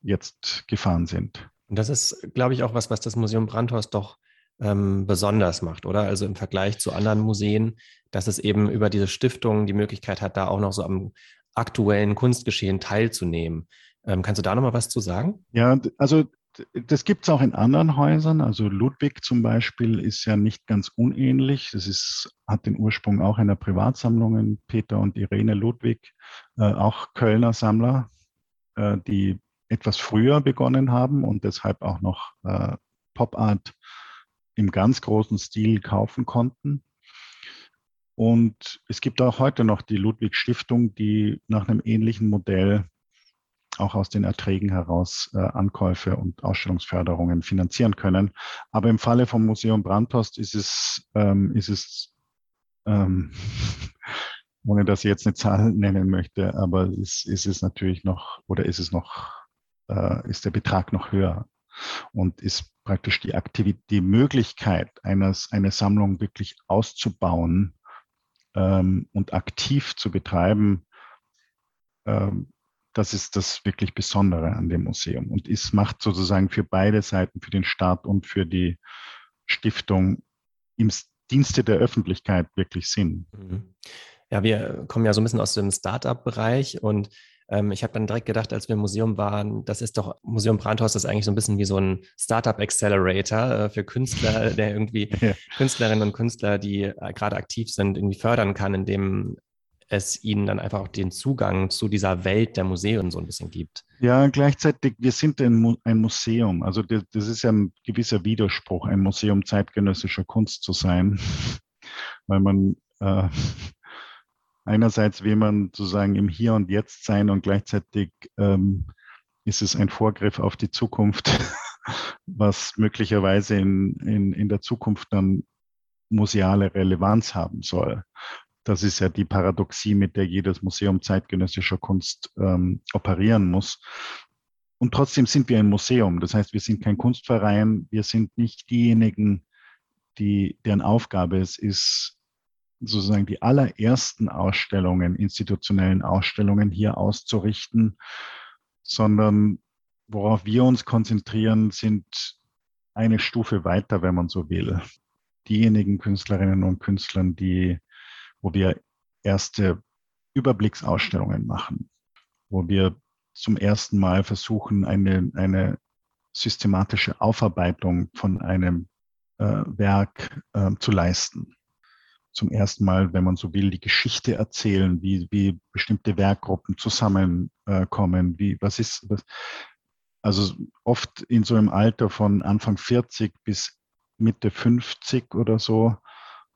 jetzt gefahren sind.
Und das ist, glaube ich, auch was, was das Museum Brandhorst doch ähm, besonders macht, oder? Also im Vergleich zu anderen Museen, dass es eben über diese Stiftung die Möglichkeit hat, da auch noch so am aktuellen Kunstgeschehen teilzunehmen. Ähm, kannst du da nochmal was zu sagen?
Ja, also das gibt es auch in anderen Häusern. Also Ludwig zum Beispiel ist ja nicht ganz unähnlich. Das ist, hat den Ursprung auch in der Privatsammlung. Peter und Irene Ludwig, äh, auch Kölner Sammler, äh, die etwas früher begonnen haben und deshalb auch noch äh, Pop Art im ganz großen Stil kaufen konnten. Und es gibt auch heute noch die Ludwig Stiftung, die nach einem ähnlichen Modell auch aus den Erträgen heraus äh, Ankäufe und Ausstellungsförderungen finanzieren können. Aber im Falle vom Museum Brandhorst ist es, ähm, ist es ähm, ohne dass ich jetzt eine Zahl nennen möchte, aber ist, ist es natürlich noch oder ist es noch, äh, ist der Betrag noch höher und ist praktisch die Aktivität, die Möglichkeit eines, eine Sammlung wirklich auszubauen ähm, und aktiv zu betreiben, ähm, das ist das wirklich Besondere an dem Museum. Und es macht sozusagen für beide Seiten, für den Staat und für die Stiftung im Dienste der Öffentlichkeit wirklich Sinn. Mhm.
Ja, wir kommen ja so ein bisschen aus dem Startup-Bereich und ähm, ich habe dann direkt gedacht, als wir im Museum waren, das ist doch, Museum Brandhaus ist eigentlich so ein bisschen wie so ein Startup-Accelerator äh, für Künstler, der irgendwie ja. Künstlerinnen und Künstler, die äh, gerade aktiv sind, irgendwie fördern kann, indem es ihnen dann einfach auch den Zugang zu dieser Welt der Museen so ein bisschen gibt.
Ja, gleichzeitig, wir sind ein, Museum. Also das, das, ist ja ein gewisser Widerspruch, ein Museum zeitgenössischer Kunst zu sein, weil man äh, einerseits will man sozusagen im Hier und Jetzt sein und gleichzeitig ähm, ist es ein Vorgriff auf die Zukunft, was möglicherweise in, in, in der Zukunft dann museale Relevanz haben soll. Das ist ja die Paradoxie, mit der jedes Museum zeitgenössischer Kunst ähm, operieren muss. Und trotzdem sind wir ein Museum. Das heißt, wir sind kein Kunstverein. Wir sind nicht diejenigen, die, deren Aufgabe es ist, sozusagen die allerersten Ausstellungen, institutionellen Ausstellungen hier auszurichten, sondern worauf wir uns konzentrieren, sind eine Stufe weiter, wenn man so will. Diejenigen Künstlerinnen und Künstlern, die wo wir erste Überblicksausstellungen machen, wo wir zum ersten Mal versuchen, eine, eine systematische Aufarbeitung von einem äh, Werk äh, zu leisten. Zum ersten Mal, wenn man so will, die Geschichte erzählen, wie, wie bestimmte Werkgruppen zusammenkommen, äh, wie, was ist, was, also oft in so einem Alter von Anfang 40 bis Mitte 50 oder so,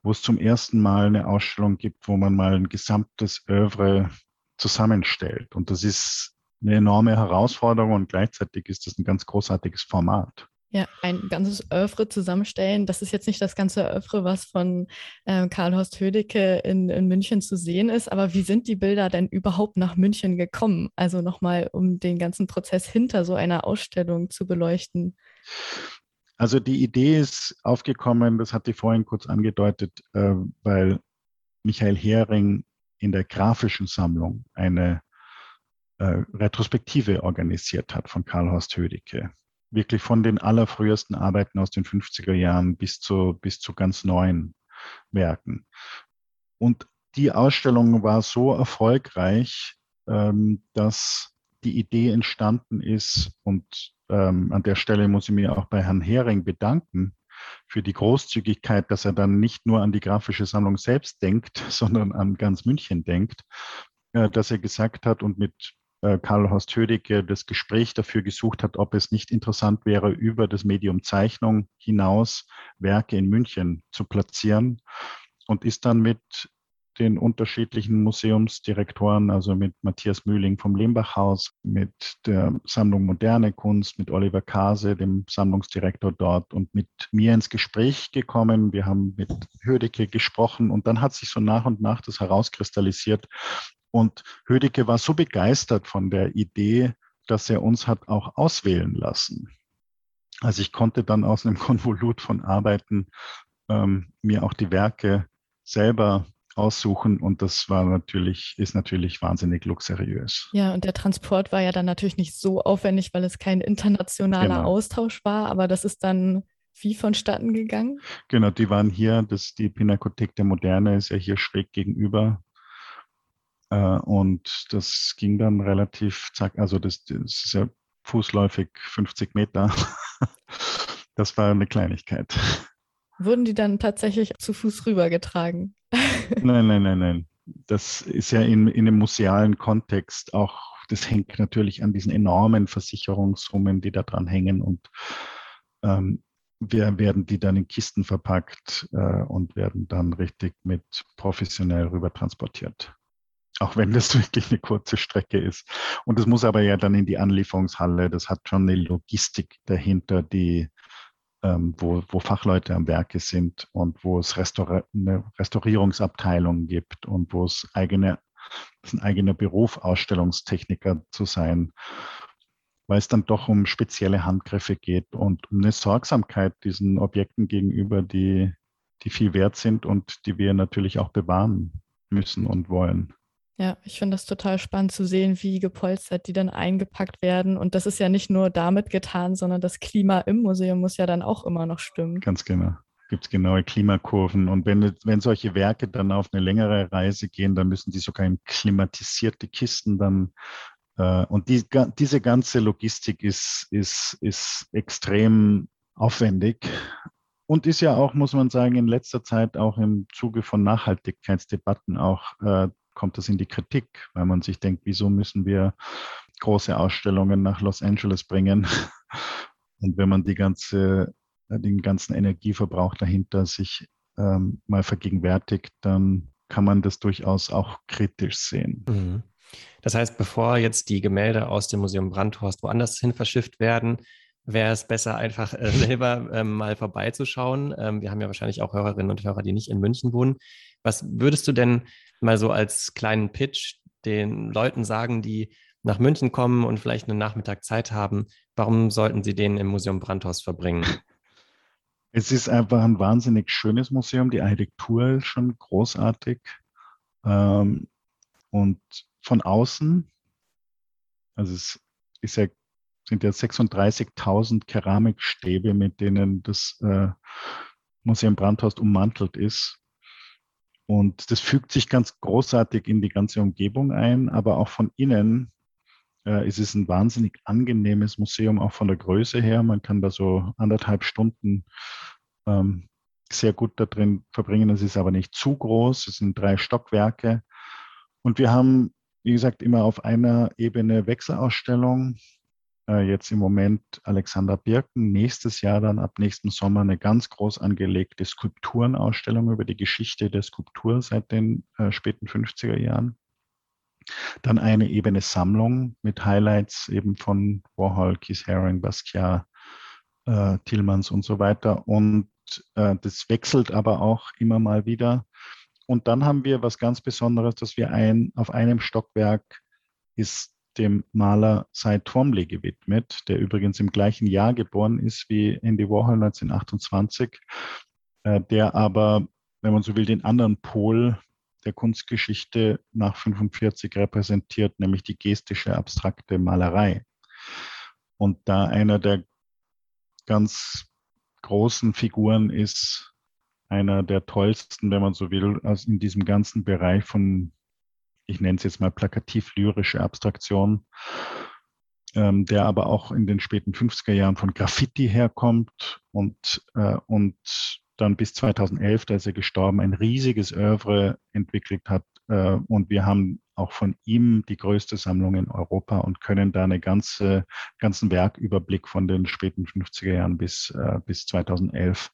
wo es zum ersten Mal eine Ausstellung gibt, wo man mal ein gesamtes Övre zusammenstellt. Und das ist eine enorme Herausforderung und gleichzeitig ist das ein ganz großartiges Format.
Ja, ein ganzes Övre zusammenstellen. Das ist jetzt nicht das ganze Övre, was von äh, Karl Horst Hödecke in, in München zu sehen ist, aber wie sind die Bilder denn überhaupt nach München gekommen? Also nochmal, um den ganzen Prozess hinter so einer Ausstellung zu beleuchten.
Also die Idee ist aufgekommen, das hatte ich vorhin kurz angedeutet, äh, weil Michael Hering in der grafischen Sammlung eine äh, Retrospektive organisiert hat von Karl Horst Hödecke. Wirklich von den allerfrühesten Arbeiten aus den 50er Jahren bis zu, bis zu ganz neuen Werken. Und die Ausstellung war so erfolgreich, ähm, dass die Idee entstanden ist. Und ähm, an der Stelle muss ich mich auch bei Herrn Hering bedanken für die Großzügigkeit, dass er dann nicht nur an die grafische Sammlung selbst denkt, sondern an ganz München denkt, äh, dass er gesagt hat und mit äh, Karl Horst Hödecke das Gespräch dafür gesucht hat, ob es nicht interessant wäre, über das Medium Zeichnung hinaus Werke in München zu platzieren und ist dann mit den unterschiedlichen Museumsdirektoren, also mit Matthias Mühling vom Lehmbachhaus, mit der Sammlung Moderne Kunst, mit Oliver Kase, dem Sammlungsdirektor dort und mit mir ins Gespräch gekommen. Wir haben mit Hödecke gesprochen und dann hat sich so nach und nach das herauskristallisiert. Und Hödecke war so begeistert von der Idee, dass er uns hat auch auswählen lassen. Also ich konnte dann aus einem Konvolut von Arbeiten ähm, mir auch die Werke selber aussuchen und das war natürlich, ist natürlich wahnsinnig luxuriös.
Ja, und der Transport war ja dann natürlich nicht so aufwendig, weil es kein internationaler genau. Austausch war, aber das ist dann wie vonstatten gegangen?
Genau, die waren hier, das, die Pinakothek der Moderne ist ja hier schräg gegenüber. Äh, und das ging dann relativ, zack, also das, das ist ja fußläufig 50 Meter. das war eine Kleinigkeit.
Wurden die dann tatsächlich zu Fuß rübergetragen?
Nein, nein, nein, nein. Das ist ja in, in einem musealen Kontext auch, das hängt natürlich an diesen enormen Versicherungssummen, die da dran hängen und ähm, wir werden die dann in Kisten verpackt äh, und werden dann richtig mit professionell rüber transportiert. Auch wenn das wirklich eine kurze Strecke ist. Und das muss aber ja dann in die Anlieferungshalle. Das hat schon eine Logistik dahinter, die ähm, wo, wo Fachleute am Werke sind und wo es Restaur eine Restaurierungsabteilung gibt und wo es eigene, ein eigener Beruf, Ausstellungstechniker zu sein, weil es dann doch um spezielle Handgriffe geht und um eine Sorgsamkeit diesen Objekten gegenüber, die, die viel wert sind und die wir natürlich auch bewahren müssen und wollen.
Ja, ich finde das total spannend zu sehen, wie gepolstert die dann eingepackt werden. Und das ist ja nicht nur damit getan, sondern das Klima im Museum muss ja dann auch immer noch stimmen.
Ganz genau. Gibt es genaue Klimakurven. Und wenn, wenn solche Werke dann auf eine längere Reise gehen, dann müssen die sogar in klimatisierte Kisten dann. Äh, und die, diese ganze Logistik ist, ist, ist extrem aufwendig und ist ja auch, muss man sagen, in letzter Zeit auch im Zuge von Nachhaltigkeitsdebatten auch äh, kommt das in die Kritik, weil man sich denkt, wieso müssen wir große Ausstellungen nach Los Angeles bringen? Und wenn man die ganze, den ganzen Energieverbrauch dahinter sich ähm, mal vergegenwärtigt, dann kann man das durchaus auch kritisch sehen. Mhm.
Das heißt, bevor jetzt die Gemälde aus dem Museum Brandhorst woanders hin verschifft werden, wäre es besser, einfach äh, selber ähm, mal vorbeizuschauen. Ähm, wir haben ja wahrscheinlich auch Hörerinnen und Hörer, die nicht in München wohnen. Was würdest du denn mal so als kleinen Pitch den Leuten sagen, die nach München kommen und vielleicht einen Nachmittag Zeit haben? Warum sollten sie den im Museum Brandhorst verbringen?
Es ist einfach ein wahnsinnig schönes Museum. Die Architektur ist schon großartig. Ähm, und von außen, also es ist ja sind ja 36.000 Keramikstäbe, mit denen das äh, Museum Brandhorst ummantelt ist. Und das fügt sich ganz großartig in die ganze Umgebung ein, aber auch von innen äh, ist es ein wahnsinnig angenehmes Museum, auch von der Größe her. Man kann da so anderthalb Stunden ähm, sehr gut da drin verbringen. Es ist aber nicht zu groß. Es sind drei Stockwerke. Und wir haben, wie gesagt, immer auf einer Ebene Wechselausstellung jetzt im Moment Alexander Birken, nächstes Jahr dann ab nächsten Sommer eine ganz groß angelegte Skulpturenausstellung über die Geschichte der Skulptur seit den äh, späten 50er Jahren. Dann eine Ebene Sammlung mit Highlights eben von Warhol, Keith Haring, Basquiat, äh, Tillmans und so weiter. Und äh, das wechselt aber auch immer mal wieder. Und dann haben wir was ganz Besonderes, dass wir ein, auf einem Stockwerk ist dem Maler Cy Twombly gewidmet, der übrigens im gleichen Jahr geboren ist wie Andy Warhol 1928, äh, der aber, wenn man so will, den anderen Pol der Kunstgeschichte nach 45 repräsentiert, nämlich die gestische abstrakte Malerei. Und da einer der ganz großen Figuren ist, einer der tollsten, wenn man so will, in diesem ganzen Bereich von ich nenne es jetzt mal plakativ-lyrische Abstraktion, ähm, der aber auch in den späten 50er Jahren von Graffiti herkommt und, äh, und dann bis 2011, da ist er gestorben, ein riesiges Oeuvre entwickelt hat. Äh, und wir haben auch von ihm die größte Sammlung in Europa und können da einen ganze, ganzen Werküberblick von den späten 50er Jahren bis, äh, bis 2011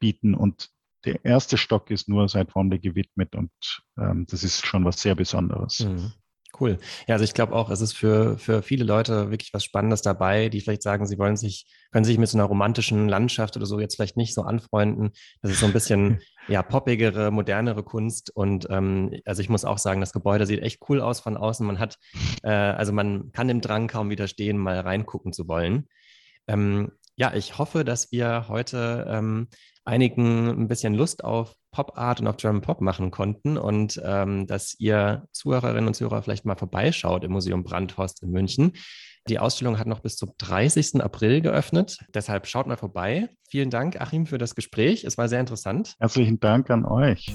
bieten. Und der erste Stock ist nur seit Womble gewidmet und ähm, das ist schon was sehr Besonderes. Mhm.
Cool. Ja, also ich glaube auch, es ist für, für viele Leute wirklich was Spannendes dabei, die vielleicht sagen, sie wollen sich, können sich mit so einer romantischen Landschaft oder so jetzt vielleicht nicht so anfreunden. Das ist so ein bisschen ja poppigere, modernere Kunst. Und ähm, also ich muss auch sagen, das Gebäude sieht echt cool aus von außen. Man hat, äh, also man kann dem Drang kaum widerstehen, mal reingucken zu wollen. Ähm, ja, ich hoffe, dass wir heute ähm, einigen ein bisschen Lust auf Pop Art und auf German Pop machen konnten und ähm, dass ihr Zuhörerinnen und Zuhörer vielleicht mal vorbeischaut im Museum Brandhorst in München. Die Ausstellung hat noch bis zum 30. April geöffnet. Deshalb schaut mal vorbei. Vielen Dank, Achim, für das Gespräch. Es war sehr interessant.
Herzlichen Dank an euch.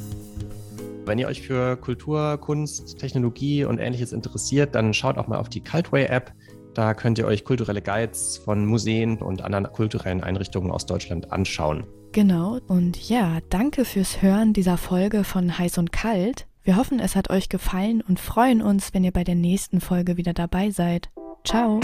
Wenn ihr euch für Kultur, Kunst, Technologie und ähnliches interessiert, dann schaut auch mal auf die Cultway-App. Da könnt ihr euch kulturelle Guides von Museen und anderen kulturellen Einrichtungen aus Deutschland anschauen.
Genau, und ja, danke fürs Hören dieser Folge von Heiß und Kalt. Wir hoffen, es hat euch gefallen und freuen uns, wenn ihr bei der nächsten Folge wieder dabei seid. Ciao!